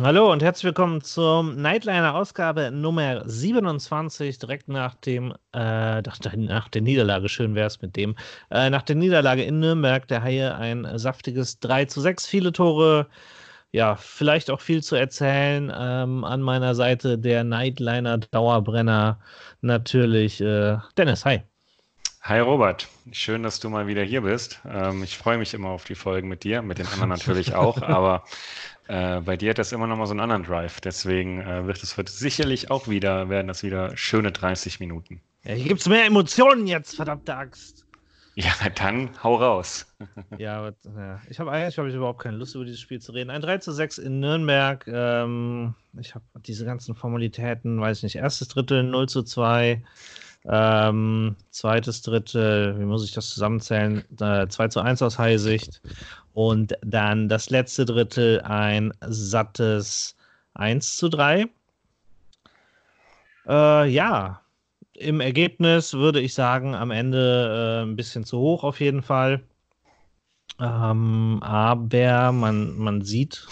Hallo und herzlich willkommen zum Nightliner Ausgabe Nummer 27, direkt nach dem, äh, nach der Niederlage, schön wäre es mit dem, äh, nach der Niederlage in Nürnberg, der Haie ein saftiges 3 zu 6, viele Tore, ja, vielleicht auch viel zu erzählen. Ähm, an meiner Seite der Nightliner Dauerbrenner natürlich äh, Dennis, hi. Hi Robert, schön, dass du mal wieder hier bist. Ähm, ich freue mich immer auf die Folgen mit dir, mit den anderen natürlich auch, aber äh, bei dir hat das immer noch mal so einen anderen Drive. Deswegen äh, wird es wird sicherlich auch wieder, werden das wieder schöne 30 Minuten. Ja, hier gibt es mehr Emotionen jetzt, verdammte Axt. Ja, dann hau raus. ja, aber, ja, ich habe eigentlich hab ich überhaupt keine Lust, über dieses Spiel zu reden. Ein 3 zu 6 in Nürnberg. Ähm, ich habe diese ganzen Formalitäten, weiß ich nicht, erstes Drittel 0 zu 2. Ähm, zweites Drittel, wie muss ich das zusammenzählen? Äh, 2 zu 1 aus Heisicht. Und dann das letzte Drittel ein sattes 1 zu 3. Äh, ja, im Ergebnis würde ich sagen, am Ende äh, ein bisschen zu hoch auf jeden Fall. Ähm, aber man, man sieht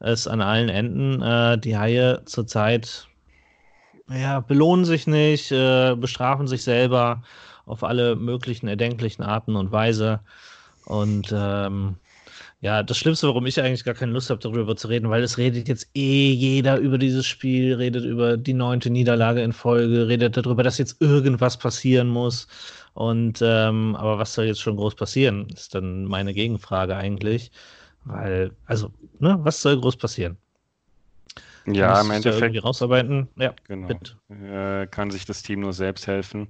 es an allen Enden. Äh, die Haie zurzeit ja, belohnen sich nicht, äh, bestrafen sich selber auf alle möglichen erdenklichen Arten und Weise. Und ähm, ja, das Schlimmste, warum ich eigentlich gar keine Lust habe, darüber zu reden, weil es redet jetzt eh jeder über dieses Spiel, redet über die neunte Niederlage in Folge, redet darüber, dass jetzt irgendwas passieren muss. Und ähm, aber was soll jetzt schon groß passieren, ist dann meine Gegenfrage eigentlich. Weil, also, ne, was soll groß passieren? Ja, im Endeffekt. irgendwie rausarbeiten. Ja, genau. Äh, kann sich das Team nur selbst helfen.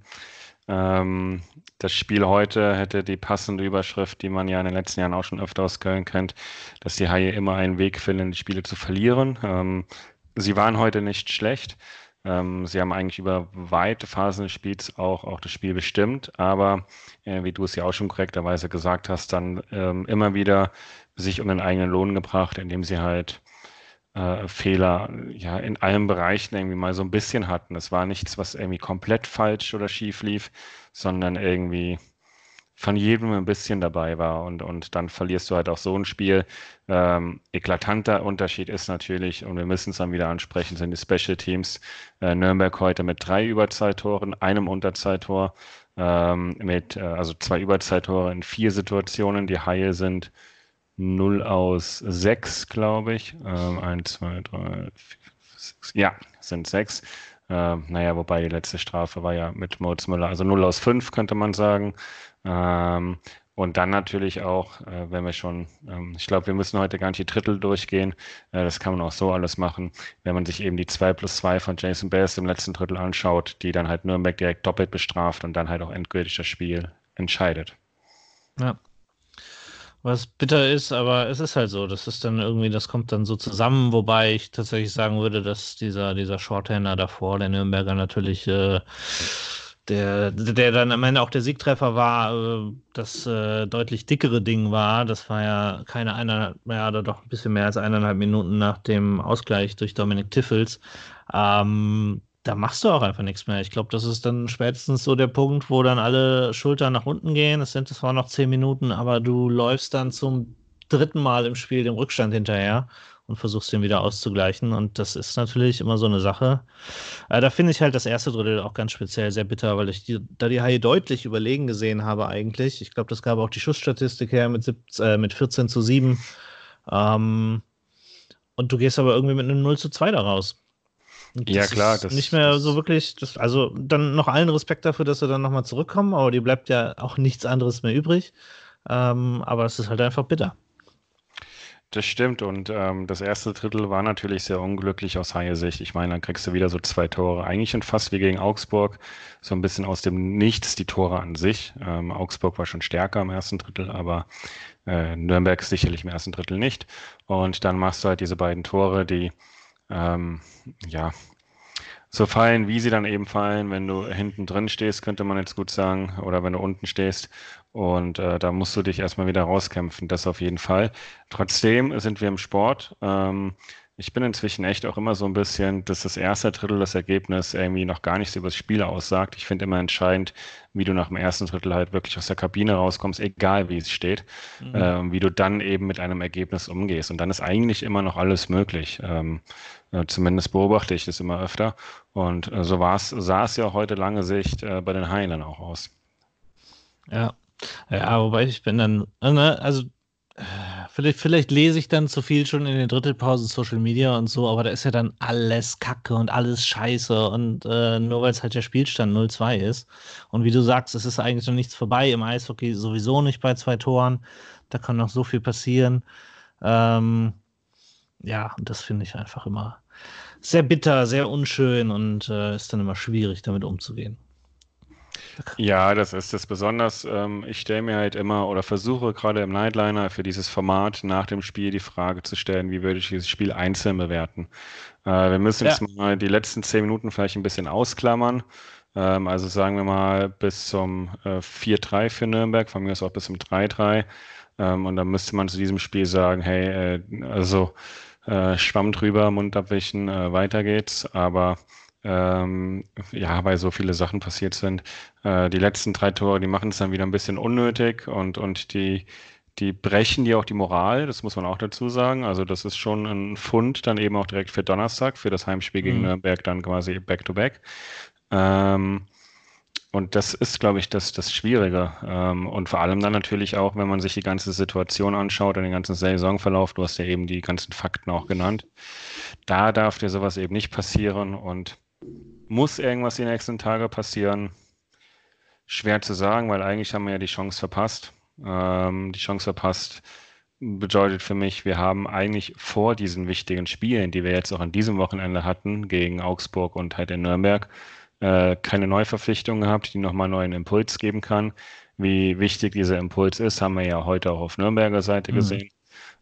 Ähm, das Spiel heute hätte die passende Überschrift, die man ja in den letzten Jahren auch schon öfter aus Köln kennt, dass die Haie immer einen Weg finden, die Spiele zu verlieren. Ähm, sie waren heute nicht schlecht. Ähm, sie haben eigentlich über weite Phasen des Spiels auch, auch das Spiel bestimmt, aber äh, wie du es ja auch schon korrekterweise gesagt hast, dann ähm, immer wieder sich um den eigenen Lohn gebracht, indem sie halt äh, Fehler ja in allen Bereichen irgendwie mal so ein bisschen hatten. Es war nichts, was irgendwie komplett falsch oder schief lief, sondern irgendwie von jedem ein bisschen dabei war und, und dann verlierst du halt auch so ein Spiel. Ähm, eklatanter Unterschied ist natürlich, und wir müssen es dann wieder ansprechen, sind die Special Teams. Äh, Nürnberg heute mit drei Überzeittoren, einem Unterzeittor, ähm, mit äh, also zwei Überzeittore in vier Situationen. Die Haie sind 0 aus 6, glaube ich. Ähm, 1, 2, 3, 4, 6. Ja, sind 6. Ähm, naja, wobei die letzte Strafe war ja mit Moritz Müller, also 0 aus 5 könnte man sagen. Ähm, und dann natürlich auch, äh, wenn wir schon, ähm, ich glaube, wir müssen heute gar nicht die Drittel durchgehen. Äh, das kann man auch so alles machen. Wenn man sich eben die 2 plus 2 von Jason Bass im letzten Drittel anschaut, die dann halt Nürnberg direkt doppelt bestraft und dann halt auch endgültig das Spiel entscheidet. Ja, was bitter ist, aber es ist halt so. Das ist dann irgendwie, das kommt dann so zusammen, wobei ich tatsächlich sagen würde, dass dieser, dieser Shorthander davor, der Nürnberger natürlich, äh, der, der dann am Ende auch der Siegtreffer war, äh, das äh, deutlich dickere Ding war. Das war ja keine einer, ja, oder doch ein bisschen mehr als eineinhalb Minuten nach dem Ausgleich durch Dominik Tiffels. Ähm, da machst du auch einfach nichts mehr. Ich glaube, das ist dann spätestens so der Punkt, wo dann alle Schultern nach unten gehen. Es sind zwar noch zehn Minuten, aber du läufst dann zum dritten Mal im Spiel dem Rückstand hinterher und versuchst den wieder auszugleichen. Und das ist natürlich immer so eine Sache. Äh, da finde ich halt das erste Drittel auch ganz speziell sehr bitter, weil ich die, da die Haie deutlich überlegen gesehen habe eigentlich. Ich glaube, das gab auch die Schussstatistik her mit, 17, äh, mit 14 zu 7. Ähm, und du gehst aber irgendwie mit einem 0 zu 2 da raus. Ja, klar. Das, nicht mehr das, so wirklich. Das, also dann noch allen Respekt dafür, dass sie dann nochmal zurückkommen, aber die bleibt ja auch nichts anderes mehr übrig. Ähm, aber es ist halt einfach bitter. Das stimmt und ähm, das erste Drittel war natürlich sehr unglücklich aus Haie Sicht. Ich meine, dann kriegst du wieder so zwei Tore, eigentlich schon fast wie gegen Augsburg, so ein bisschen aus dem Nichts die Tore an sich. Ähm, Augsburg war schon stärker im ersten Drittel, aber äh, Nürnberg sicherlich im ersten Drittel nicht. Und dann machst du halt diese beiden Tore, die ähm, ja, so fallen, wie sie dann eben fallen, wenn du hinten drin stehst, könnte man jetzt gut sagen, oder wenn du unten stehst. Und äh, da musst du dich erstmal wieder rauskämpfen, das auf jeden Fall. Trotzdem sind wir im Sport. Ähm, Ich bin inzwischen echt auch immer so ein bisschen, dass das erste Drittel das Ergebnis irgendwie noch gar nichts über das Spiel aussagt. Ich finde immer entscheidend, wie du nach dem ersten Drittel halt wirklich aus der Kabine rauskommst, egal wie es steht, mhm. äh, wie du dann eben mit einem Ergebnis umgehst. Und dann ist eigentlich immer noch alles möglich. Ähm, äh, zumindest beobachte ich das immer öfter. Und äh, so sah es ja heute lange Sicht äh, bei den Haien auch aus. Ja. Ja, wobei ich bin dann, ne, also Vielleicht, vielleicht lese ich dann zu viel schon in den Drittelpausen Social Media und so, aber da ist ja dann alles Kacke und alles Scheiße und äh, nur weil es halt der Spielstand 0-2 ist. Und wie du sagst, es ist eigentlich noch nichts vorbei im Eishockey, sowieso nicht bei zwei Toren. Da kann noch so viel passieren. Ähm, ja, und das finde ich einfach immer sehr bitter, sehr unschön und äh, ist dann immer schwierig, damit umzugehen. Ja, das ist es. Besonders, ähm, ich stelle mir halt immer oder versuche gerade im Nightliner für dieses Format nach dem Spiel die Frage zu stellen, wie würde ich dieses Spiel einzeln bewerten? Äh, wir müssen ja. jetzt mal die letzten zehn Minuten vielleicht ein bisschen ausklammern. Ähm, also sagen wir mal bis zum äh, 4-3 für Nürnberg, von mir aus auch bis zum 3-3. Ähm, und dann müsste man zu diesem Spiel sagen, hey, äh, also äh, Schwamm drüber, Mund abwischen, äh, weiter geht's. Aber ähm, ja, weil so viele Sachen passiert sind. Äh, die letzten drei Tore, die machen es dann wieder ein bisschen unnötig und, und die, die brechen dir auch die Moral, das muss man auch dazu sagen. Also das ist schon ein Fund dann eben auch direkt für Donnerstag, für das Heimspiel gegen mhm. Nürnberg dann quasi back-to-back. Ähm, und das ist, glaube ich, das, das Schwierige. Ähm, und vor allem dann natürlich auch, wenn man sich die ganze Situation anschaut und den ganzen Saisonverlauf, du hast ja eben die ganzen Fakten auch genannt, da darf dir sowas eben nicht passieren und muss irgendwas die nächsten Tage passieren? Schwer zu sagen, weil eigentlich haben wir ja die Chance verpasst. Ähm, die Chance verpasst bedeutet für mich, wir haben eigentlich vor diesen wichtigen Spielen, die wir jetzt auch an diesem Wochenende hatten, gegen Augsburg und halt in Nürnberg, äh, keine Neuverpflichtung gehabt, die nochmal einen neuen Impuls geben kann. Wie wichtig dieser Impuls ist, haben wir ja heute auch auf Nürnberger Seite mhm. gesehen.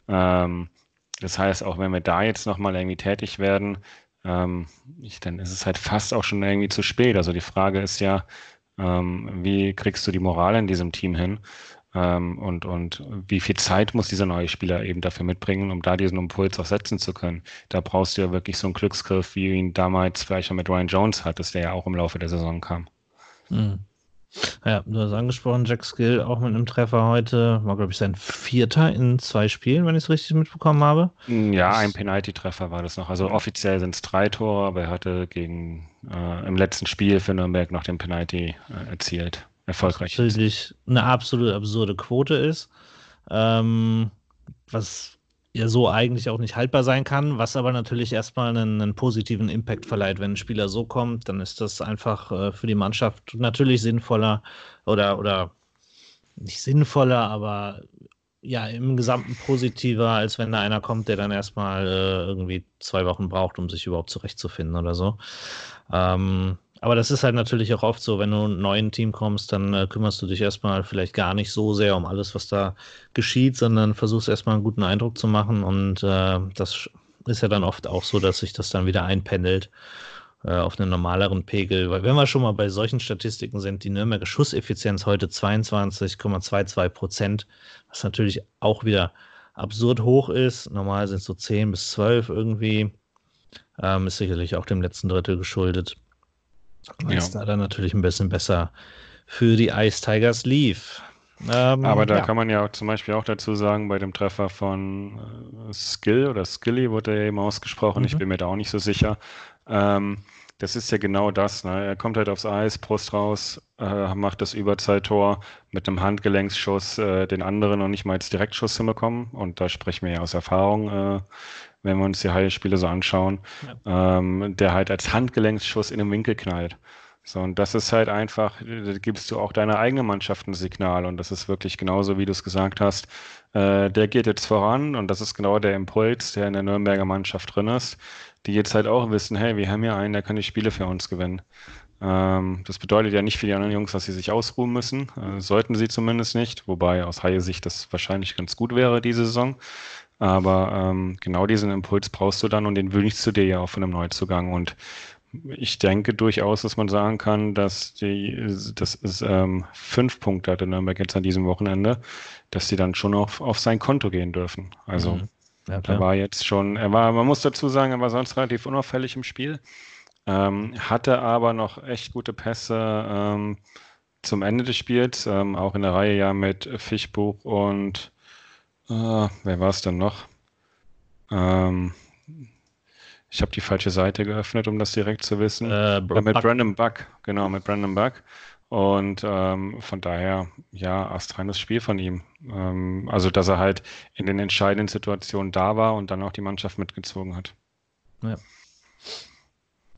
Ähm, das heißt, auch wenn wir da jetzt nochmal irgendwie tätig werden, ähm, ich, dann ist es halt fast auch schon irgendwie zu spät. Also die Frage ist ja, ähm, wie kriegst du die Moral in diesem Team hin? Ähm, und, und wie viel Zeit muss dieser neue Spieler eben dafür mitbringen, um da diesen Impuls auch setzen zu können? Da brauchst du ja wirklich so einen Glücksgriff, wie ihn damals vielleicht mit Ryan Jones hattest, der ja auch im Laufe der Saison kam. Mhm. Ja, du hast angesprochen, Jack Skill auch mit einem Treffer heute. War, glaube ich, sein vierter in zwei Spielen, wenn ich es richtig mitbekommen habe. Ja, ein Penalty-Treffer war das noch. Also offiziell sind es drei Tore, aber er hatte gegen äh, im letzten Spiel für Nürnberg noch den Penalty äh, erzielt. Erfolgreich. Was natürlich eine absolut absurde Quote ist. Ähm, was ja so eigentlich auch nicht haltbar sein kann, was aber natürlich erstmal einen, einen, positiven Impact verleiht. Wenn ein Spieler so kommt, dann ist das einfach äh, für die Mannschaft natürlich sinnvoller oder, oder nicht sinnvoller, aber ja, im Gesamten positiver, als wenn da einer kommt, der dann erstmal äh, irgendwie zwei Wochen braucht, um sich überhaupt zurechtzufinden oder so. Ähm, aber das ist halt natürlich auch oft so, wenn du ein neues Team kommst, dann äh, kümmerst du dich erstmal vielleicht gar nicht so sehr um alles, was da geschieht, sondern versuchst erstmal einen guten Eindruck zu machen. Und äh, das ist ja dann oft auch so, dass sich das dann wieder einpendelt äh, auf einen normaleren Pegel. Weil wenn wir schon mal bei solchen Statistiken sind, die Nürnberger Schusseffizienz heute 22,22 Prozent, was natürlich auch wieder absurd hoch ist. Normal sind es so 10 bis 12 irgendwie. Ähm, ist sicherlich auch dem letzten Drittel geschuldet. Weil ja. da dann natürlich ein bisschen besser für die Ice Tigers lief. Ähm, Aber da ja. kann man ja zum Beispiel auch dazu sagen, bei dem Treffer von äh, Skill oder Skilly wurde er eben ausgesprochen, mhm. ich bin mir da auch nicht so sicher. Ähm, das ist ja genau das. Ne? Er kommt halt aufs Eis, Brust raus, äh, macht das Überzeittor mit einem Handgelenksschuss, äh, den anderen noch nicht mal als Direktschuss hinbekommen. Und da sprechen wir ja aus Erfahrung. Äh, wenn wir uns die Haie-Spiele so anschauen, ja. ähm, der halt als Handgelenksschuss in den Winkel knallt. So, und das ist halt einfach, da gibst du auch deiner eigenen Mannschaft ein Signal und das ist wirklich genauso, wie du es gesagt hast. Äh, der geht jetzt voran und das ist genau der Impuls, der in der Nürnberger Mannschaft drin ist, die jetzt halt auch wissen, hey, wir haben ja einen, der kann die Spiele für uns gewinnen. Ähm, das bedeutet ja nicht für die anderen Jungs, dass sie sich ausruhen müssen, äh, sollten sie zumindest nicht, wobei aus Haie-Sicht das wahrscheinlich ganz gut wäre, diese Saison. Aber ähm, genau diesen Impuls brauchst du dann und den wünschst du dir ja auch von einem Neuzugang. Und ich denke durchaus, dass man sagen kann, dass die, das ist ähm, fünf Punkte hatte Nürnberg jetzt an diesem Wochenende, dass sie dann schon auf, auf sein Konto gehen dürfen. Also. Mhm. Ja, er war jetzt schon, er war, man muss dazu sagen, er war sonst relativ unauffällig im Spiel, ähm, hatte aber noch echt gute Pässe ähm, zum Ende des Spiels, ähm, auch in der Reihe ja mit Fischbuch und äh, wer war es denn noch? Ähm, ich habe die falsche Seite geöffnet, um das direkt zu wissen. Äh, mit Buck. Brandon Buck, genau, mit Brandon Buck. Und ähm, von daher, ja, astreines Spiel von ihm. Ähm, also, dass er halt in den entscheidenden Situationen da war und dann auch die Mannschaft mitgezogen hat. Ja.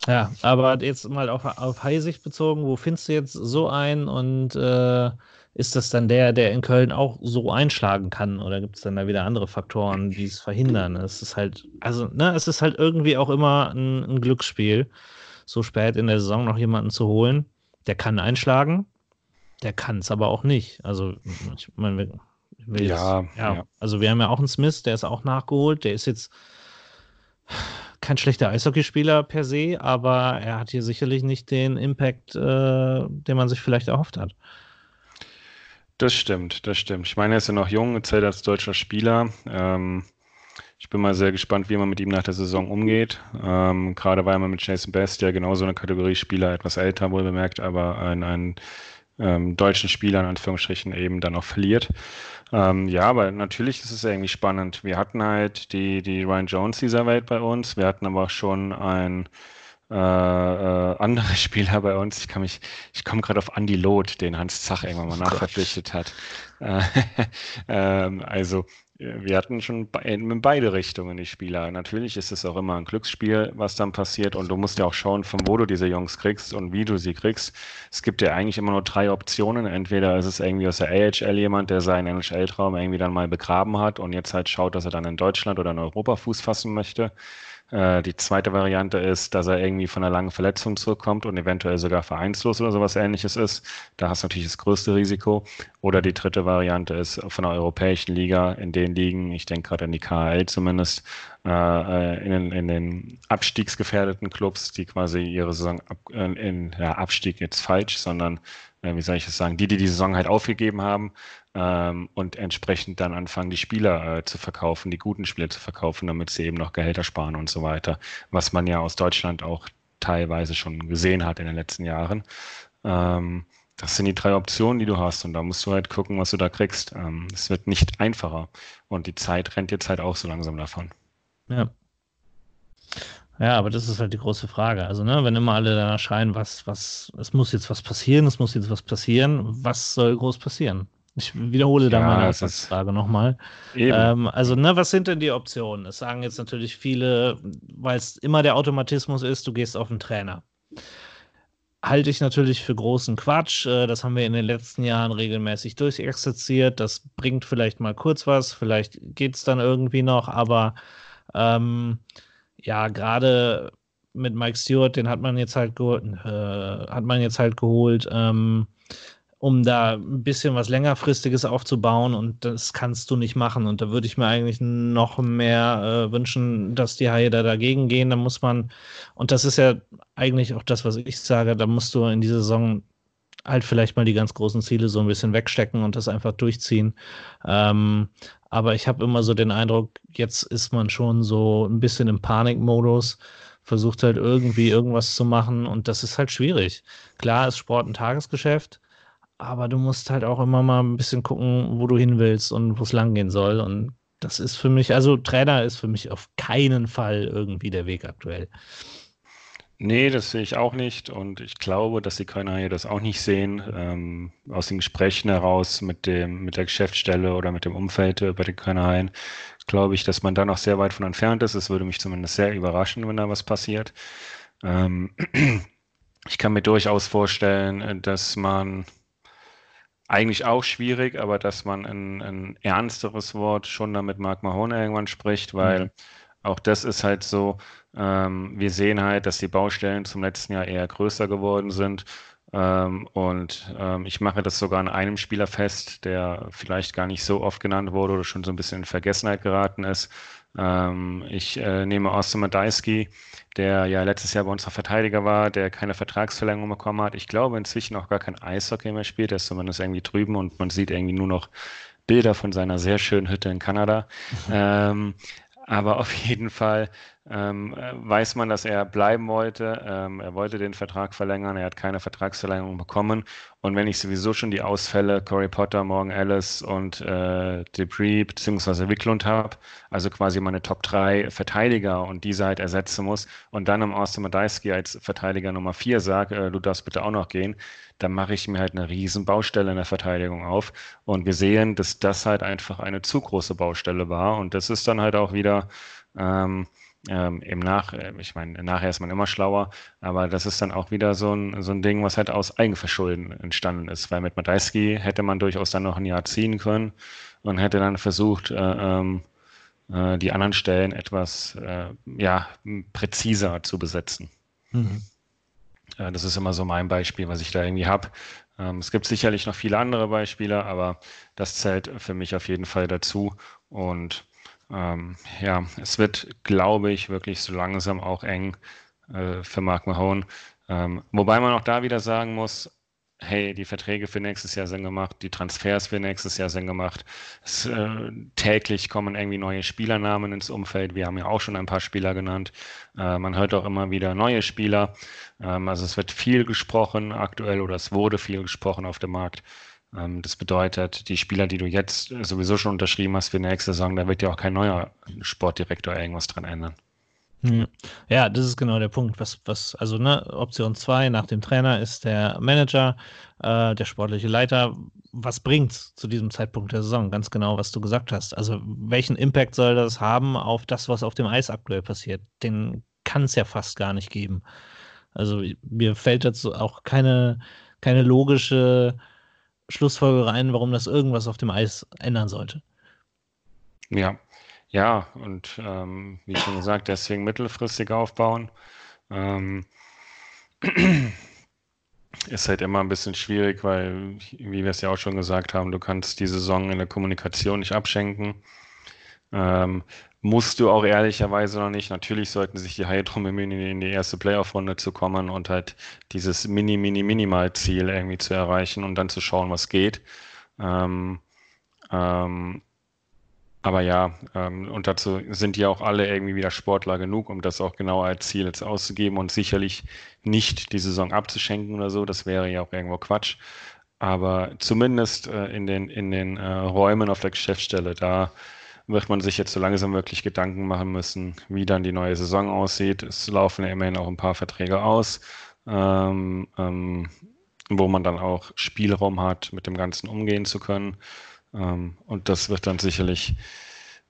Ja, aber jetzt mal auf, auf Heisig bezogen, wo findest du jetzt so ein und äh, ist das dann der, der in Köln auch so einschlagen kann oder gibt es dann da wieder andere Faktoren, die es verhindern? Es ist halt, also, ne, es ist halt irgendwie auch immer ein, ein Glücksspiel, so spät in der Saison noch jemanden zu holen der kann einschlagen, der kann es aber auch nicht. Also, ich meine, ja, jetzt, ja, ja, also wir haben ja auch einen Smith, der ist auch nachgeholt, der ist jetzt kein schlechter Eishockeyspieler per se, aber er hat hier sicherlich nicht den Impact, äh, den man sich vielleicht erhofft hat. Das stimmt, das stimmt. Ich meine, er ist ja noch jung, zählt als deutscher Spieler. Ähm, ich bin mal sehr gespannt, wie man mit ihm nach der Saison umgeht. Ähm, gerade weil man mit Jason Best, ja genauso eine Kategorie Spieler, etwas älter wohl bemerkt, aber einen, einen ähm, deutschen Spieler in Anführungsstrichen eben dann auch verliert. Ähm, ja, aber natürlich ist es irgendwie spannend. Wir hatten halt die, die Ryan Jones dieser Welt bei uns. Wir hatten aber auch schon ein äh, äh, andere Spieler bei uns. Ich kann mich, ich komme gerade auf Andy Loth, den Hans Zach irgendwann mal oh nachverpflichtet hat. Äh, ähm, also wir hatten schon in beide Richtungen die Spieler. Natürlich ist es auch immer ein Glücksspiel, was dann passiert. Und du musst ja auch schauen, von wo du diese Jungs kriegst und wie du sie kriegst. Es gibt ja eigentlich immer nur drei Optionen. Entweder ist es irgendwie aus der AHL jemand, der seinen NHL-Traum irgendwie dann mal begraben hat und jetzt halt schaut, dass er dann in Deutschland oder in Europa Fuß fassen möchte. Äh, die zweite Variante ist, dass er irgendwie von einer langen Verletzung zurückkommt und eventuell sogar vereinslos oder sowas ähnliches ist. Da hast du natürlich das größte Risiko. Oder die dritte Variante ist von der europäischen Liga, in den Ligen, ich denke gerade an die KHL zumindest, äh, äh, in, den, in den abstiegsgefährdeten Clubs, die quasi ihre Saison ab, in, ja, Abstieg jetzt falsch, sondern wie soll ich es sagen, die, die die Saison halt aufgegeben haben, ähm, und entsprechend dann anfangen, die Spieler äh, zu verkaufen, die guten Spieler zu verkaufen, damit sie eben noch Gehälter sparen und so weiter, was man ja aus Deutschland auch teilweise schon gesehen hat in den letzten Jahren. Ähm, das sind die drei Optionen, die du hast und da musst du halt gucken, was du da kriegst. Ähm, es wird nicht einfacher und die Zeit rennt jetzt halt auch so langsam davon. Ja. Ja, aber das ist halt die große Frage. Also, ne, wenn immer alle danach schreien, was, was, es muss jetzt was passieren, es muss jetzt was passieren, was soll groß passieren? Ich wiederhole ja, da meine Ausgangsfrage nochmal. Ähm, also, ne, was sind denn die Optionen? Es sagen jetzt natürlich viele, weil es immer der Automatismus ist, du gehst auf den Trainer. Halte ich natürlich für großen Quatsch. Äh, das haben wir in den letzten Jahren regelmäßig durchexerziert. Das bringt vielleicht mal kurz was, vielleicht geht es dann irgendwie noch, aber ähm, ja, gerade mit Mike Stewart, den hat man jetzt halt geholt, äh, hat man jetzt halt geholt. Ähm, um da ein bisschen was längerfristiges aufzubauen und das kannst du nicht machen. Und da würde ich mir eigentlich noch mehr äh, wünschen, dass die Haie da dagegen gehen. Da muss man, und das ist ja eigentlich auch das, was ich sage, da musst du in dieser Saison halt vielleicht mal die ganz großen Ziele so ein bisschen wegstecken und das einfach durchziehen. Ähm, aber ich habe immer so den Eindruck, jetzt ist man schon so ein bisschen im Panikmodus versucht halt irgendwie irgendwas zu machen und das ist halt schwierig. Klar ist Sport ein Tagesgeschäft, aber du musst halt auch immer mal ein bisschen gucken, wo du hin willst und wo es langgehen soll. Und das ist für mich, also Trainer ist für mich auf keinen Fall irgendwie der Weg aktuell. Nee, das sehe ich auch nicht und ich glaube, dass die Kölner hier das auch nicht sehen. Ähm, aus den Gesprächen heraus mit dem, mit der Geschäftsstelle oder mit dem Umfeld bei den Kölner Haien glaube ich, dass man da noch sehr weit von entfernt ist. Es würde mich zumindest sehr überraschen, wenn da was passiert. Ähm, ich kann mir durchaus vorstellen, dass man eigentlich auch schwierig, aber dass man ein, ein ernsteres Wort schon damit Mark Mahone irgendwann spricht, weil mhm. auch das ist halt so, ähm, wir sehen halt, dass die Baustellen zum letzten Jahr eher größer geworden sind. Ähm, und ähm, ich mache das sogar an einem Spieler fest, der vielleicht gar nicht so oft genannt wurde oder schon so ein bisschen in Vergessenheit geraten ist. Ähm, ich äh, nehme Austin Madeiski, der ja letztes Jahr bei unserer Verteidiger war, der keine Vertragsverlängerung bekommen hat. Ich glaube inzwischen auch gar kein Eishockey mehr spielt, der ist zumindest irgendwie drüben und man sieht irgendwie nur noch Bilder von seiner sehr schönen Hütte in Kanada. Mhm. Ähm, aber auf jeden Fall ähm, weiß man, dass er bleiben wollte. Ähm, er wollte den Vertrag verlängern, er hat keine Vertragsverlängerung bekommen. Und wenn ich sowieso schon die Ausfälle Corey Potter, Morgan Ellis und äh, Debris bzw. Wicklund habe, also quasi meine Top 3 Verteidiger und diese halt ersetzen muss und dann im Austin Madejski als Verteidiger Nummer 4 sage, äh, du darfst bitte auch noch gehen, dann mache ich mir halt eine riesen Baustelle in der Verteidigung auf. Und wir sehen, dass das halt einfach eine zu große Baustelle war. Und das ist dann halt auch wieder ähm, ähm, im Nach, äh, ich meine, nachher ist man immer schlauer, aber das ist dann auch wieder so ein, so ein Ding, was halt aus Eigenverschulden entstanden ist, weil mit Madeiski hätte man durchaus dann noch ein Jahr ziehen können und hätte dann versucht, äh, ähm, äh, die anderen Stellen etwas äh, ja, präziser zu besetzen. Mhm. Äh, das ist immer so mein Beispiel, was ich da irgendwie habe. Ähm, es gibt sicherlich noch viele andere Beispiele, aber das zählt für mich auf jeden Fall dazu. Und ähm, ja, es wird, glaube ich, wirklich so langsam auch eng äh, für Mark Mahone. Ähm, wobei man auch da wieder sagen muss, hey, die Verträge für nächstes Jahr sind gemacht, die Transfers für nächstes Jahr sind gemacht. Es, äh, täglich kommen irgendwie neue Spielernamen ins Umfeld. Wir haben ja auch schon ein paar Spieler genannt. Äh, man hört auch immer wieder neue Spieler. Ähm, also es wird viel gesprochen aktuell oder es wurde viel gesprochen auf dem Markt. Ähm, das bedeutet, die Spieler, die du jetzt sowieso schon unterschrieben hast für nächste Saison, da wird ja auch kein neuer Sportdirektor irgendwas dran ändern. Hm. Ja, das ist genau der Punkt. Was, was, also ne, Option 2 nach dem Trainer ist der Manager, äh, der sportliche Leiter. Was bringt zu diesem Zeitpunkt der Saison? Ganz genau, was du gesagt hast. Also, welchen Impact soll das haben auf das, was auf dem Eis aktuell passiert? Den kann es ja fast gar nicht geben. Also, mir fällt dazu auch keine, keine logische Schlussfolgerung ein, warum das irgendwas auf dem Eis ändern sollte. Ja, ja, und ähm, wie schon gesagt, deswegen mittelfristig aufbauen. Ähm, ist halt immer ein bisschen schwierig, weil, wie wir es ja auch schon gesagt haben, du kannst die Saison in der Kommunikation nicht abschenken. Ähm, musst du auch ehrlicherweise noch nicht. Natürlich sollten sich die Haie drum bemühen, in die erste Playoff-Runde zu kommen und halt dieses Mini, Mini, Minimal-Ziel irgendwie zu erreichen und dann zu schauen, was geht. Ähm, ähm, aber ja, ähm, und dazu sind ja auch alle irgendwie wieder Sportler genug, um das auch genau als Ziel jetzt auszugeben und sicherlich nicht die Saison abzuschenken oder so. Das wäre ja auch irgendwo Quatsch. Aber zumindest äh, in den, in den äh, Räumen auf der Geschäftsstelle, da wird man sich jetzt so langsam wirklich Gedanken machen müssen, wie dann die neue Saison aussieht. Es laufen ja immerhin auch ein paar Verträge aus, ähm, ähm, wo man dann auch Spielraum hat, mit dem Ganzen umgehen zu können. Ähm, und das wird dann sicherlich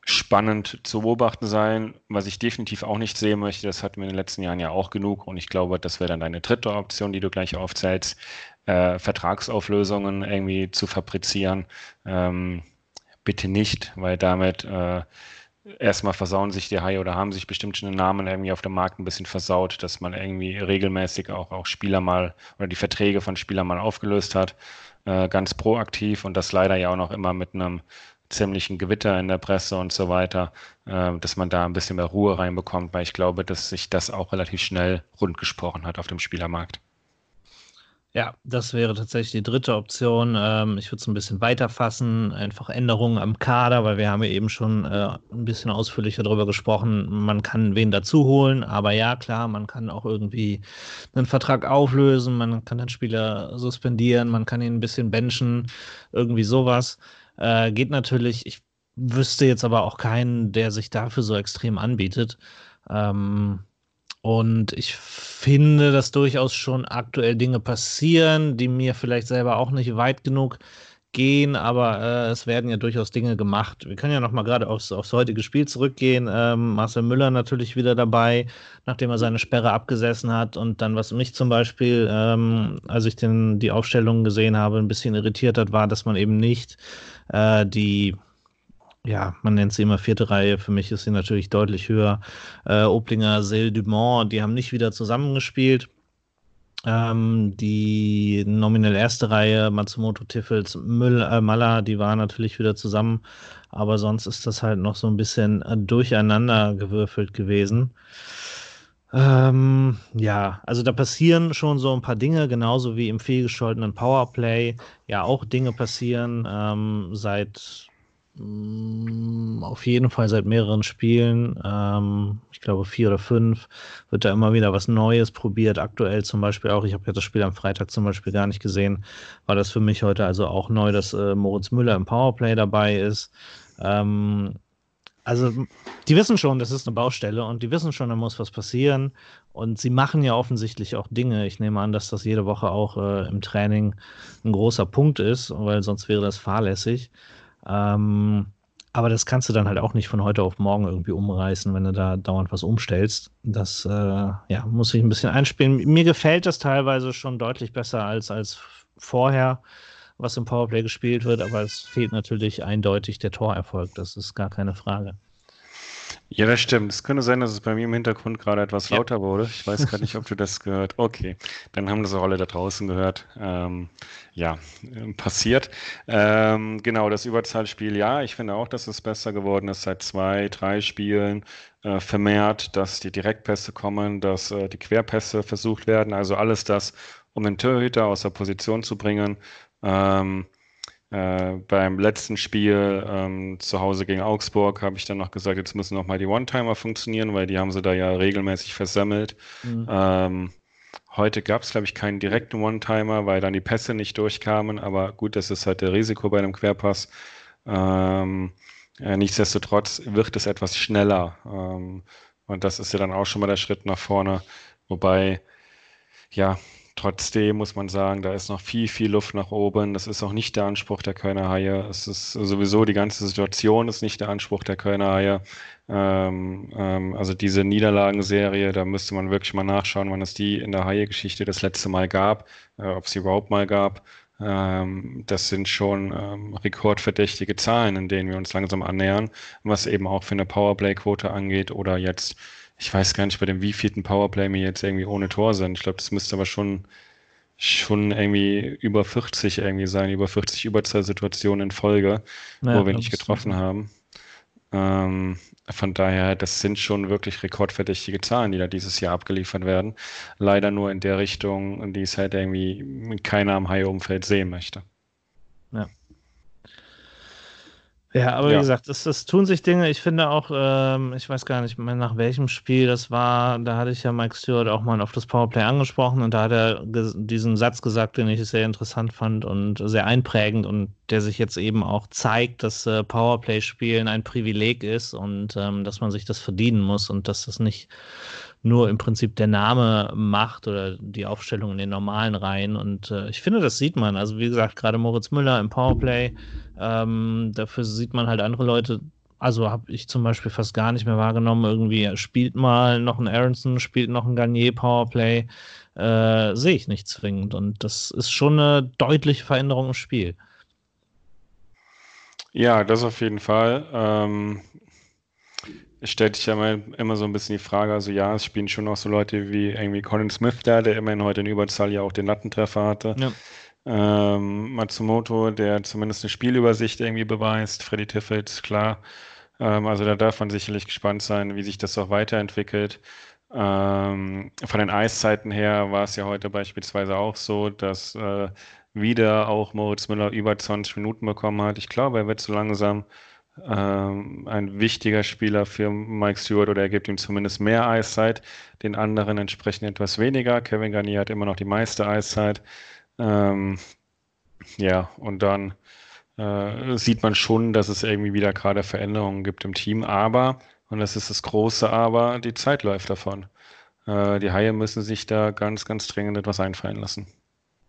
spannend zu beobachten sein. Was ich definitiv auch nicht sehen möchte, das hatten wir in den letzten Jahren ja auch genug und ich glaube, das wäre dann deine dritte Option, die du gleich aufzählst, äh, Vertragsauflösungen irgendwie zu fabrizieren. Ähm, bitte nicht, weil damit äh, erstmal versauen sich die Haie oder haben sich bestimmt schon Namen irgendwie auf dem Markt ein bisschen versaut, dass man irgendwie regelmäßig auch, auch Spieler mal oder die Verträge von Spielern mal aufgelöst hat äh, ganz proaktiv und das leider ja auch noch immer mit einem ziemlichen Gewitter in der Presse und so weiter, äh, dass man da ein bisschen mehr Ruhe reinbekommt, weil ich glaube, dass sich das auch relativ schnell rundgesprochen hat auf dem Spielermarkt. Ja, das wäre tatsächlich die dritte Option. Ähm, ich würde es ein bisschen weiter fassen, einfach Änderungen am Kader, weil wir haben ja eben schon äh, ein bisschen ausführlicher darüber gesprochen. Man kann wen dazu holen, aber ja, klar, man kann auch irgendwie einen Vertrag auflösen, man kann den Spieler suspendieren, man kann ihn ein bisschen benchen, irgendwie sowas. Äh, geht natürlich. Ich wüsste jetzt aber auch keinen, der sich dafür so extrem anbietet. Ähm, und ich finde, dass durchaus schon aktuell Dinge passieren, die mir vielleicht selber auch nicht weit genug gehen, aber äh, es werden ja durchaus Dinge gemacht. Wir können ja noch mal gerade aufs, aufs heutige Spiel zurückgehen. Ähm, Marcel Müller natürlich wieder dabei, nachdem er seine Sperre abgesessen hat. Und dann, was mich zum Beispiel, ähm, als ich den, die Aufstellung gesehen habe, ein bisschen irritiert hat, war, dass man eben nicht äh, die ja, man nennt sie immer vierte Reihe. Für mich ist sie natürlich deutlich höher. Äh, Oblinger, Sel Dumont, die haben nicht wieder zusammengespielt. Ähm, die nominell erste Reihe, Matsumoto, Tiffels, Müll, äh, Maller, die waren natürlich wieder zusammen. Aber sonst ist das halt noch so ein bisschen äh, durcheinander gewürfelt gewesen. Ähm, ja, also da passieren schon so ein paar Dinge, genauso wie im fehlgescholtenen Powerplay ja auch Dinge passieren ähm, seit auf jeden Fall seit mehreren Spielen, ähm, ich glaube vier oder fünf, wird da immer wieder was Neues probiert. Aktuell zum Beispiel auch, ich habe ja das Spiel am Freitag zum Beispiel gar nicht gesehen, war das für mich heute also auch neu, dass äh, Moritz Müller im Powerplay dabei ist. Ähm, also die wissen schon, das ist eine Baustelle und die wissen schon, da muss was passieren. Und sie machen ja offensichtlich auch Dinge. Ich nehme an, dass das jede Woche auch äh, im Training ein großer Punkt ist, weil sonst wäre das fahrlässig. Ähm, aber das kannst du dann halt auch nicht von heute auf morgen irgendwie umreißen, wenn du da dauernd was umstellst. Das äh, ja, muss ich ein bisschen einspielen. Mir gefällt das teilweise schon deutlich besser als, als vorher, was im Powerplay gespielt wird, aber es fehlt natürlich eindeutig der Torerfolg. Das ist gar keine Frage. Ja, das stimmt. Es könnte sein, dass es bei mir im Hintergrund gerade etwas ja. lauter wurde. Ich weiß gar nicht, ob du das gehört. Okay, dann haben das auch alle da draußen gehört. Ähm, ja, äh, passiert. Ähm, genau, das Überzahlspiel, ja, ich finde auch, dass es besser geworden ist seit zwei, drei Spielen. Äh, vermehrt, dass die Direktpässe kommen, dass äh, die Querpässe versucht werden. Also alles das, um den Torhüter aus der Position zu bringen. Ähm, äh, beim letzten Spiel ähm, zu Hause gegen Augsburg habe ich dann noch gesagt, jetzt müssen noch mal die One-Timer funktionieren, weil die haben sie da ja regelmäßig versammelt. Mhm. Ähm, heute gab es, glaube ich, keinen direkten One-Timer, weil dann die Pässe nicht durchkamen. Aber gut, das ist halt der Risiko bei einem Querpass. Ähm, äh, nichtsdestotrotz wird es etwas schneller. Ähm, und das ist ja dann auch schon mal der Schritt nach vorne. Wobei, ja, Trotzdem muss man sagen, da ist noch viel, viel Luft nach oben. Das ist auch nicht der Anspruch der Kölner Haie. Es ist sowieso die ganze Situation ist nicht der Anspruch der Kölner Haie. Ähm, ähm, also diese Niederlagenserie, da müsste man wirklich mal nachschauen, wann es die in der Haie-Geschichte das letzte Mal gab, äh, ob es sie überhaupt mal gab. Ähm, das sind schon ähm, rekordverdächtige Zahlen, in denen wir uns langsam annähern, was eben auch für eine Powerplay-Quote angeht oder jetzt ich weiß gar nicht, bei dem wievielten Powerplay wir jetzt irgendwie ohne Tor sind. Ich glaube, das müsste aber schon, schon irgendwie über 40 irgendwie sein, über 40 Überzahlsituationen in Folge, naja, wo wir nicht getroffen haben. Ähm, von daher, das sind schon wirklich rekordverdächtige Zahlen, die da dieses Jahr abgeliefert werden. Leider nur in der Richtung, die es halt irgendwie keiner am High-Umfeld sehen möchte. Ja. Ja, aber ja. wie gesagt, es, es, tun sich Dinge. Ich finde auch, ähm, ich weiß gar nicht mehr nach welchem Spiel das war. Da hatte ich ja Mike Stewart auch mal auf das Powerplay angesprochen und da hat er diesen Satz gesagt, den ich sehr interessant fand und sehr einprägend und der sich jetzt eben auch zeigt, dass äh, Powerplay-Spielen ein Privileg ist und ähm, dass man sich das verdienen muss und dass das nicht nur im Prinzip der Name macht oder die Aufstellung in den normalen Reihen. Und äh, ich finde, das sieht man. Also wie gesagt, gerade Moritz Müller im Powerplay, ähm, dafür sieht man halt andere Leute. Also habe ich zum Beispiel fast gar nicht mehr wahrgenommen. Irgendwie spielt mal noch ein Aronson, spielt noch ein Garnier Powerplay. Äh, Sehe ich nicht zwingend. Und das ist schon eine deutliche Veränderung im Spiel. Ja, das auf jeden Fall. Ähm, stellt sich ja immer, immer so ein bisschen die Frage, also ja, es spielen schon auch so Leute wie irgendwie Colin Smith da, der immerhin heute in Überzahl ja auch den Lattentreffer hatte. Ja. Ähm, Matsumoto, der zumindest eine Spielübersicht irgendwie beweist. Freddy Tiffels, klar. Ähm, also da darf man sicherlich gespannt sein, wie sich das auch weiterentwickelt. Ähm, von den Eiszeiten her war es ja heute beispielsweise auch so, dass äh, wieder auch Moritz Müller über 20 Minuten bekommen hat. Ich glaube, er wird so langsam ähm, ein wichtiger Spieler für Mike Stewart oder er gibt ihm zumindest mehr Eiszeit, den anderen entsprechend etwas weniger. Kevin Garnier hat immer noch die meiste Eiszeit. Ähm, ja, und dann äh, sieht man schon, dass es irgendwie wieder gerade Veränderungen gibt im Team, aber, und das ist das große Aber, die Zeit läuft davon. Äh, die Haie müssen sich da ganz, ganz dringend etwas einfallen lassen.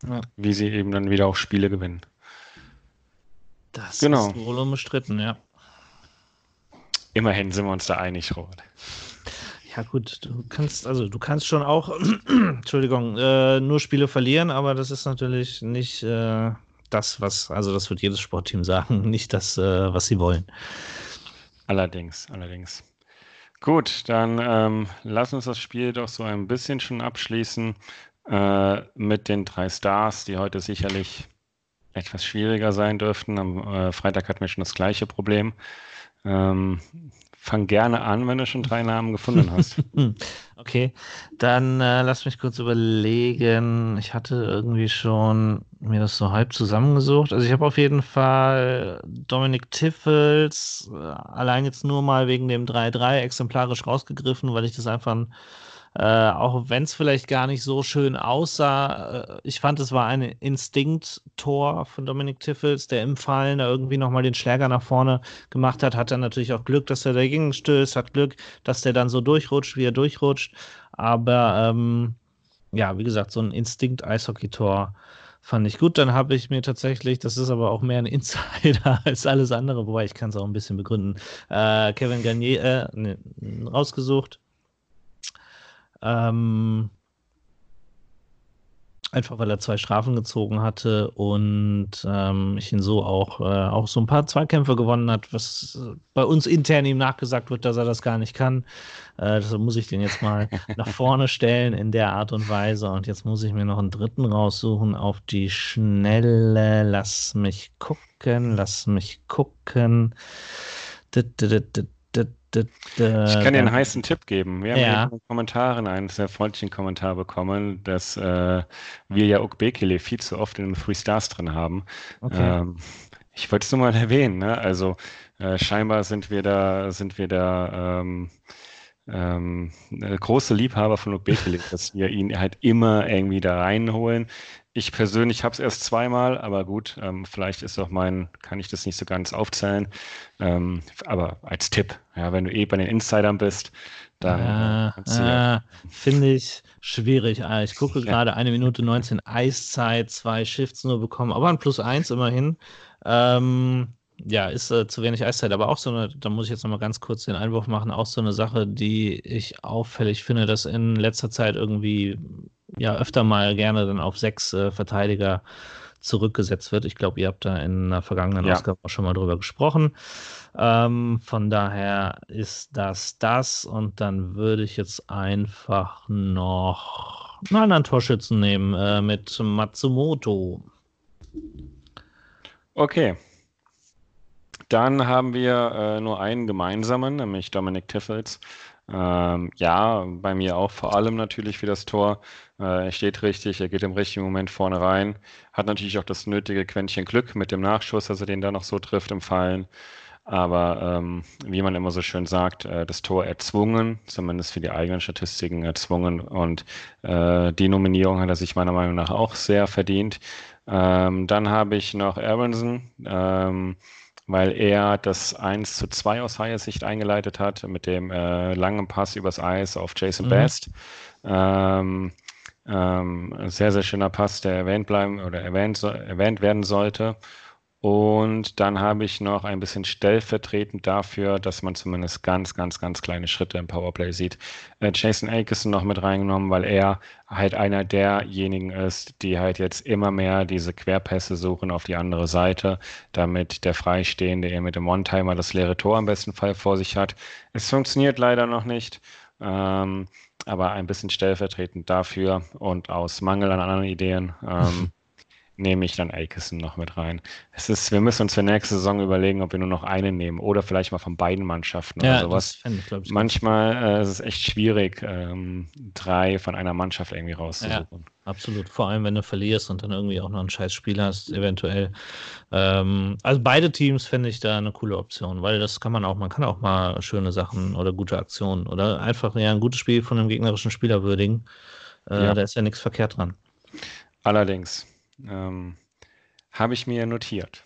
Ja. Wie sie eben dann wieder auch Spiele gewinnen. Das genau. ist wohl unbestritten, ja. Immerhin sind wir uns da einig, Robert. Ja, gut, du kannst, also du kannst schon auch, Entschuldigung, äh, nur Spiele verlieren, aber das ist natürlich nicht äh, das, was, also das wird jedes Sportteam sagen, nicht das, äh, was sie wollen. Allerdings, allerdings. Gut, dann ähm, lass uns das Spiel doch so ein bisschen schon abschließen äh, mit den drei Stars, die heute sicherlich etwas schwieriger sein dürften. Am äh, Freitag hatten wir schon das gleiche Problem. Ähm, fang gerne an, wenn du schon drei Namen gefunden hast. okay, dann äh, lass mich kurz überlegen. Ich hatte irgendwie schon mir das so halb zusammengesucht. Also ich habe auf jeden Fall Dominik Tiffels äh, allein jetzt nur mal wegen dem 3-3 exemplarisch rausgegriffen, weil ich das einfach ein äh, auch wenn es vielleicht gar nicht so schön aussah, äh, ich fand, es war ein Instinkt-Tor von Dominik Tiffels, der im Fallen da irgendwie nochmal den Schläger nach vorne gemacht hat. Hat dann natürlich auch Glück, dass er dagegen stößt, hat Glück, dass der dann so durchrutscht, wie er durchrutscht. Aber ähm, ja, wie gesagt, so ein Instinkt-Eishockey-Tor fand ich gut. Dann habe ich mir tatsächlich, das ist aber auch mehr ein Insider als alles andere, wobei ich kann es auch ein bisschen begründen, äh, Kevin Garnier äh, ne, rausgesucht. Ähm, einfach weil er zwei Strafen gezogen hatte und ähm, ich ihn so auch, äh, auch so ein paar Zweikämpfe gewonnen hat, was bei uns intern ihm nachgesagt wird, dass er das gar nicht kann. Äh, deshalb muss ich den jetzt mal nach vorne stellen in der Art und Weise. Und jetzt muss ich mir noch einen dritten raussuchen auf die Schnelle. Lass mich gucken, lass mich gucken. D -d -d ich kann dir einen heißen Tipp geben. Wir haben ja. in den Kommentaren einen sehr freundlichen Kommentar bekommen, dass äh, wir ja Ukbekele viel zu oft in den Free Stars drin haben. Okay. Ähm, ich wollte es nur mal erwähnen. Ne? Also äh, scheinbar sind wir da, sind wir da ähm, ähm, große Liebhaber von Ukbekele, dass wir ihn halt immer irgendwie da reinholen. Ich persönlich habe es erst zweimal, aber gut, ähm, vielleicht ist auch mein, kann ich das nicht so ganz aufzählen. Ähm, aber als Tipp, ja, wenn du eh bei den Insidern bist, dann äh, ja, äh, finde ich schwierig. Ah, ich gucke gerade eine Minute 19 Eiszeit, zwei Shifts nur bekommen, aber ein Plus eins immerhin. Ähm, ja, ist äh, zu wenig Eiszeit, aber auch so eine, da muss ich jetzt nochmal ganz kurz den Einwurf machen, auch so eine Sache, die ich auffällig finde, dass in letzter Zeit irgendwie ja öfter mal gerne dann auf sechs äh, Verteidiger zurückgesetzt wird. Ich glaube, ihr habt da in einer vergangenen ja. Ausgabe auch schon mal drüber gesprochen. Ähm, von daher ist das das und dann würde ich jetzt einfach noch einen anderen Torschützen nehmen äh, mit Matsumoto. Okay. Dann haben wir äh, nur einen gemeinsamen, nämlich Dominik Tiffels. Ähm, ja, bei mir auch vor allem natürlich für das Tor. Äh, er steht richtig, er geht im richtigen Moment vorne rein. Hat natürlich auch das nötige Quäntchen Glück mit dem Nachschuss, dass er den da noch so trifft im Fallen. Aber ähm, wie man immer so schön sagt, äh, das Tor erzwungen, zumindest für die eigenen Statistiken erzwungen. Und äh, die Nominierung hat er sich meiner Meinung nach auch sehr verdient. Ähm, dann habe ich noch Aronson, ähm, weil er das 1 zu 2 aus Higher Sicht eingeleitet hat mit dem äh, langen Pass übers Eis auf Jason mhm. Best. Ähm, ähm, sehr, sehr schöner Pass, der erwähnt bleiben oder erwähnt, erwähnt werden sollte. Und dann habe ich noch ein bisschen stellvertretend dafür, dass man zumindest ganz, ganz, ganz kleine Schritte im Powerplay sieht. Äh, Jason Akeson noch mit reingenommen, weil er halt einer derjenigen ist, die halt jetzt immer mehr diese Querpässe suchen auf die andere Seite, damit der Freistehende eben mit dem One-Timer das leere Tor am besten Fall vor sich hat. Es funktioniert leider noch nicht. Ähm, aber ein bisschen stellvertretend dafür und aus Mangel an anderen Ideen ähm, nehme ich dann Aikison noch mit rein. Es ist, wir müssen uns für nächste Saison überlegen, ob wir nur noch einen nehmen oder vielleicht mal von beiden Mannschaften ja, oder sowas. Ich, ich, Manchmal äh, ist es echt schwierig, ähm, drei von einer Mannschaft irgendwie rauszusuchen. Ja, absolut. Vor allem, wenn du verlierst und dann irgendwie auch noch einen scheiß Spiel hast, eventuell. Ähm, also beide Teams fände ich da eine coole Option, weil das kann man auch, man kann auch mal schöne Sachen oder gute Aktionen oder einfach ja, ein gutes Spiel von einem gegnerischen Spieler würdigen. Äh, ja. Da ist ja nichts verkehrt dran. Allerdings. Ähm, Habe ich mir notiert.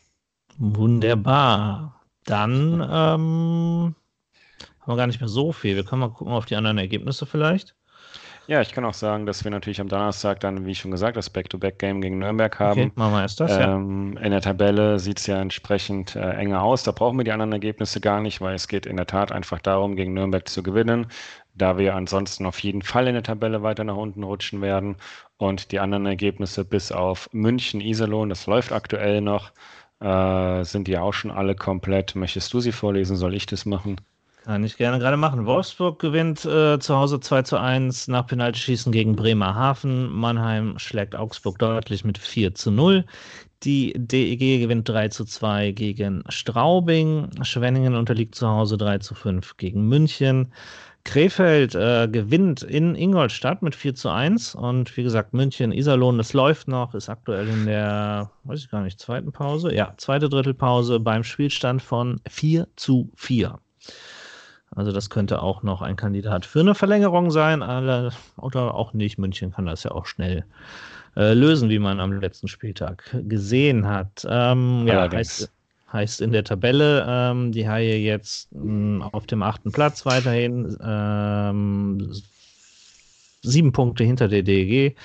Wunderbar. Dann ähm, haben wir gar nicht mehr so viel. Wir können mal gucken auf die anderen Ergebnisse vielleicht. Ja, ich kann auch sagen, dass wir natürlich am Donnerstag dann, wie schon gesagt, das Back-to-Back-Game gegen Nürnberg haben. Okay, machen wir erst das, ähm, ja. In der Tabelle sieht es ja entsprechend äh, enger aus. Da brauchen wir die anderen Ergebnisse gar nicht, weil es geht in der Tat einfach darum, gegen Nürnberg zu gewinnen, da wir ansonsten auf jeden Fall in der Tabelle weiter nach unten rutschen werden. Und die anderen Ergebnisse bis auf München, Iserlohn, das läuft aktuell noch, äh, sind die auch schon alle komplett. Möchtest du sie vorlesen? Soll ich das machen? Kann ich gerne gerade machen. Wolfsburg gewinnt äh, zu Hause 2 zu 1 nach Penaltyschießen gegen Bremerhaven. Mannheim schlägt Augsburg deutlich mit 4 zu 0. Die DEG gewinnt 3 zu 2 gegen Straubing. Schwenningen unterliegt zu Hause 3 zu 5 gegen München. Krefeld äh, gewinnt in Ingolstadt mit 4 zu 1 und wie gesagt, München, Iserlohn, das läuft noch, ist aktuell in der, weiß ich gar nicht, zweiten Pause, ja, zweite Drittelpause beim Spielstand von 4 zu 4. Also das könnte auch noch ein Kandidat für eine Verlängerung sein, oder auch nicht. München kann das ja auch schnell äh, lösen, wie man am letzten Spieltag gesehen hat. Ähm, ja, heißt, heißt, in der Tabelle ähm, die Haie jetzt mh, hm, auf dem achten Platz weiterhin, ähm, sieben Punkte hinter der DEG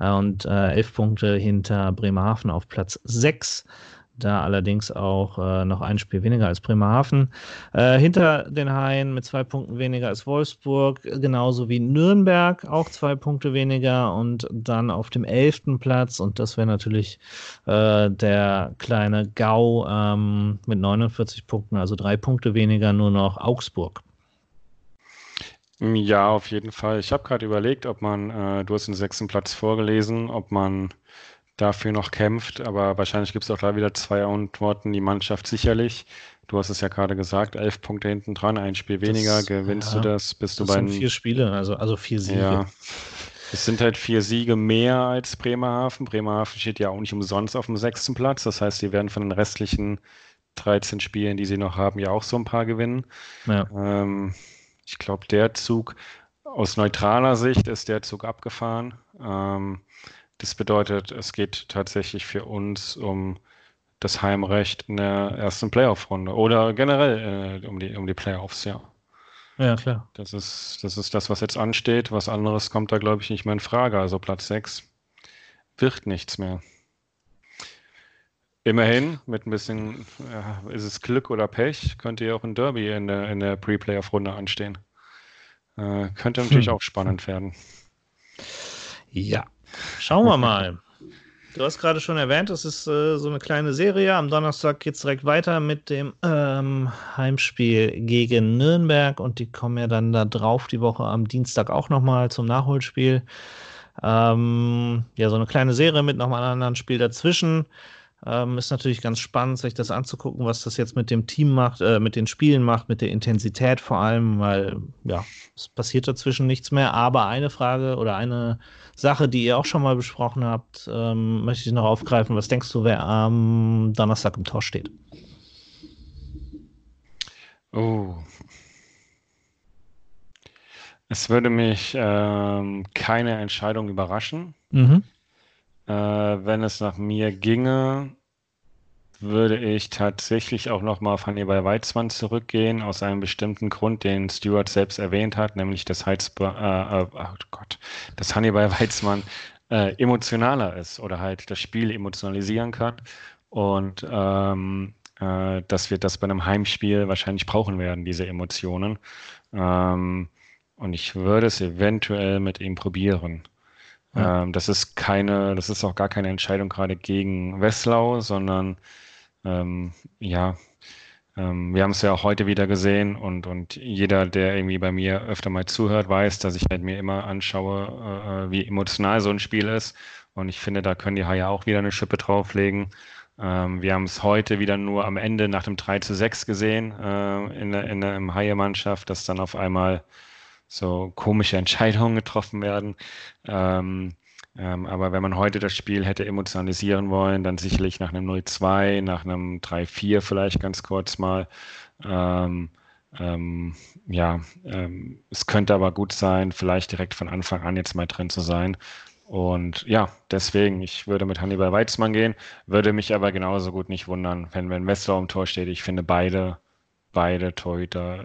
äh, und äh, elf Punkte hinter Bremerhaven auf Platz sechs da allerdings auch äh, noch ein Spiel weniger als Bremerhaven. Äh, hinter den Haien mit zwei Punkten weniger als Wolfsburg, genauso wie Nürnberg, auch zwei Punkte weniger und dann auf dem elften Platz, und das wäre natürlich äh, der kleine Gau ähm, mit 49 Punkten, also drei Punkte weniger, nur noch Augsburg. Ja, auf jeden Fall. Ich habe gerade überlegt, ob man, äh, du hast den sechsten Platz vorgelesen, ob man dafür noch kämpft. Aber wahrscheinlich gibt es auch da wieder zwei Antworten. Die Mannschaft sicherlich. Du hast es ja gerade gesagt, elf Punkte hinten dran, ein Spiel weniger. Das, Gewinnst ja, du das? Bist das du bei sind vier Spiele, also, also vier Siege. Ja. Es sind halt vier Siege mehr als Bremerhaven. Bremerhaven steht ja auch nicht umsonst auf dem sechsten Platz. Das heißt, sie werden von den restlichen 13 Spielen, die sie noch haben, ja auch so ein paar gewinnen. Ja. Ähm, ich glaube, der Zug aus neutraler Sicht ist der Zug abgefahren. Ähm, das bedeutet, es geht tatsächlich für uns um das Heimrecht in der ersten Playoff-Runde oder generell äh, um, die, um die Playoffs, ja. Ja, klar. Das ist, das ist das, was jetzt ansteht. Was anderes kommt da, glaube ich, nicht mehr in Frage. Also Platz 6 wird nichts mehr. Immerhin, mit ein bisschen, ja, ist es Glück oder Pech, könnte ja auch ein Derby in der, in der Pre-Playoff-Runde anstehen. Äh, könnte natürlich hm. auch spannend werden. Ja, Schauen wir mal. Du hast gerade schon erwähnt, es ist äh, so eine kleine Serie. Am Donnerstag geht es direkt weiter mit dem ähm, Heimspiel gegen Nürnberg und die kommen ja dann da drauf die Woche am Dienstag auch nochmal zum Nachholspiel. Ähm, ja, so eine kleine Serie mit nochmal einem anderen Spiel dazwischen. Ähm, ist natürlich ganz spannend, sich das anzugucken, was das jetzt mit dem Team macht, äh, mit den Spielen macht, mit der Intensität vor allem, weil ja, es passiert dazwischen nichts mehr. Aber eine Frage oder eine Sache, die ihr auch schon mal besprochen habt, ähm, möchte ich noch aufgreifen. Was denkst du, wer am Donnerstag im Tor steht? Oh. Es würde mich ähm, keine Entscheidung überraschen. Mhm. Äh, wenn es nach mir ginge, würde ich tatsächlich auch nochmal auf Hannibal Weizmann zurückgehen, aus einem bestimmten Grund, den Stuart selbst erwähnt hat, nämlich dass, Heizba äh, oh Gott, dass Hannibal Weizmann äh, emotionaler ist oder halt das Spiel emotionalisieren kann. Und ähm, äh, dass wir das bei einem Heimspiel wahrscheinlich brauchen werden, diese Emotionen. Ähm, und ich würde es eventuell mit ihm probieren. Ja. Ähm, das ist keine, das ist auch gar keine Entscheidung gerade gegen Wesslau, sondern ähm, ja, ähm, wir haben es ja auch heute wieder gesehen und, und jeder, der irgendwie bei mir öfter mal zuhört, weiß, dass ich halt mir immer anschaue, äh, wie emotional so ein Spiel ist. Und ich finde, da können die Haie auch wieder eine Schippe drauflegen. Ähm, wir haben es heute wieder nur am Ende nach dem 3 zu 6 gesehen äh, in, der, in der Haie-Mannschaft, dass dann auf einmal so komische Entscheidungen getroffen werden. Ähm, ähm, aber wenn man heute das Spiel hätte emotionalisieren wollen, dann sicherlich nach einem 0-2, nach einem 3-4 vielleicht ganz kurz mal. Ähm, ähm, ja, ähm, es könnte aber gut sein, vielleicht direkt von Anfang an jetzt mal drin zu sein. Und ja, deswegen, ich würde mit Hannibal Weizmann gehen, würde mich aber genauso gut nicht wundern, wenn, wenn Wessler im Tor steht. Ich finde, beide, beide Torhüter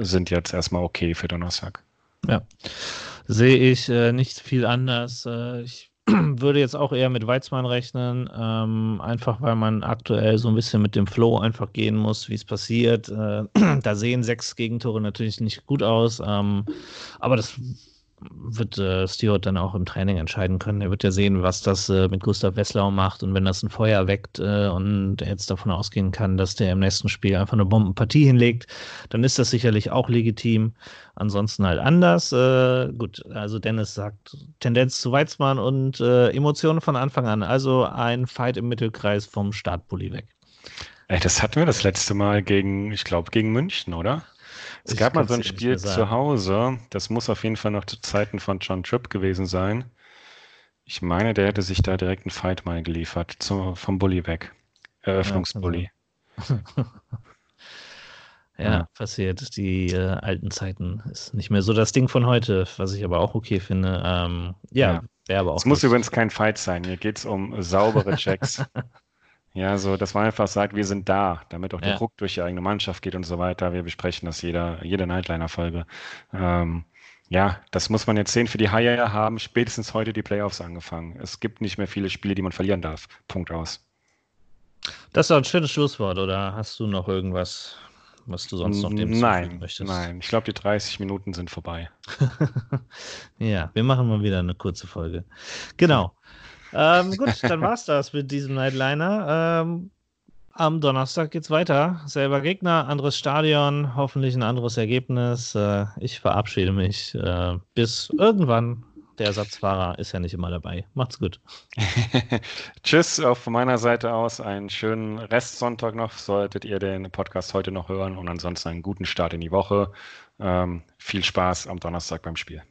äh, sind jetzt erstmal okay für Donnerstag. Ja sehe ich äh, nicht viel anders. Äh, ich würde jetzt auch eher mit Weizmann rechnen, ähm, einfach weil man aktuell so ein bisschen mit dem Flow einfach gehen muss, wie es passiert. Äh, da sehen sechs Gegentore natürlich nicht gut aus, ähm, aber das wird äh, Stewart dann auch im Training entscheiden können. Er wird ja sehen, was das äh, mit Gustav Wesslau macht und wenn das ein Feuer weckt äh, und er jetzt davon ausgehen kann, dass der im nächsten Spiel einfach eine Bombenpartie hinlegt, dann ist das sicherlich auch legitim. Ansonsten halt anders. Äh, gut, also Dennis sagt Tendenz zu Weizmann und äh, Emotionen von Anfang an. Also ein Fight im Mittelkreis vom Startbully weg. Ey, das hatten wir das letzte Mal gegen, ich glaube, gegen München, oder? Es ich gab mal so ein Spiel zu Hause, das muss auf jeden Fall noch zu Zeiten von John Tripp gewesen sein. Ich meine, der hätte sich da direkt einen Fight mal geliefert, zum, vom Bully weg. Eröffnungsbully. Ja, ja, ja, passiert. Die äh, alten Zeiten ist nicht mehr so das Ding von heute, was ich aber auch okay finde. Ähm, ja, ja. wäre aber auch. Es muss übrigens kein Fight sein. Hier geht es um saubere Checks. Ja, so, dass man einfach sagt, wir sind da, damit auch der ja. Ruck durch die eigene Mannschaft geht und so weiter. Wir besprechen das jeder, jede Nightliner-Folge. Ähm, ja, das muss man jetzt sehen. Für die Haie haben spätestens heute die Playoffs angefangen. Es gibt nicht mehr viele Spiele, die man verlieren darf. Punkt aus. Das ist doch ein schönes Schlusswort, oder hast du noch irgendwas, was du sonst noch dem Nein, möchtest? Nein, ich glaube, die 30 Minuten sind vorbei. ja, wir machen mal wieder eine kurze Folge. Genau. Ähm, gut, dann war's das mit diesem Nightliner. Ähm, am Donnerstag geht's weiter. Selber Gegner, anderes Stadion, hoffentlich ein anderes Ergebnis. Äh, ich verabschiede mich. Äh, bis irgendwann. Der Ersatzfahrer ist ja nicht immer dabei. Macht's gut. Tschüss, auch von meiner Seite aus. Einen schönen Restsonntag noch. Solltet ihr den Podcast heute noch hören und ansonsten einen guten Start in die Woche. Ähm, viel Spaß am Donnerstag beim Spiel.